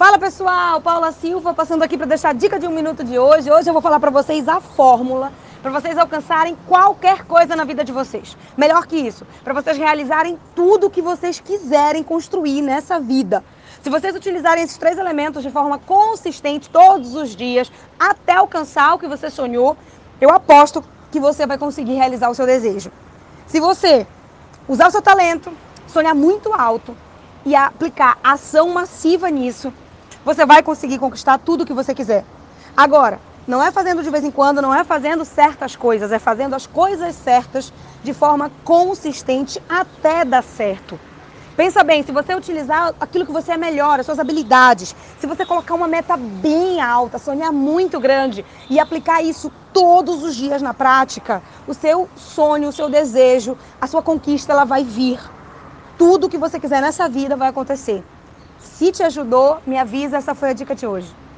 Fala pessoal, Paula Silva passando aqui para deixar a dica de um minuto de hoje. Hoje eu vou falar para vocês a fórmula para vocês alcançarem qualquer coisa na vida de vocês. Melhor que isso, para vocês realizarem tudo o que vocês quiserem construir nessa vida. Se vocês utilizarem esses três elementos de forma consistente todos os dias, até alcançar o que você sonhou, eu aposto que você vai conseguir realizar o seu desejo. Se você usar o seu talento, sonhar muito alto e aplicar ação massiva nisso, você vai conseguir conquistar tudo o que você quiser. Agora, não é fazendo de vez em quando, não é fazendo certas coisas, é fazendo as coisas certas de forma consistente até dar certo. Pensa bem, se você utilizar aquilo que você é melhor, as suas habilidades, se você colocar uma meta bem alta, sonhar muito grande e aplicar isso todos os dias na prática, o seu sonho, o seu desejo, a sua conquista, ela vai vir. Tudo que você quiser nessa vida vai acontecer. Se te ajudou, me avisa, essa foi a dica de hoje.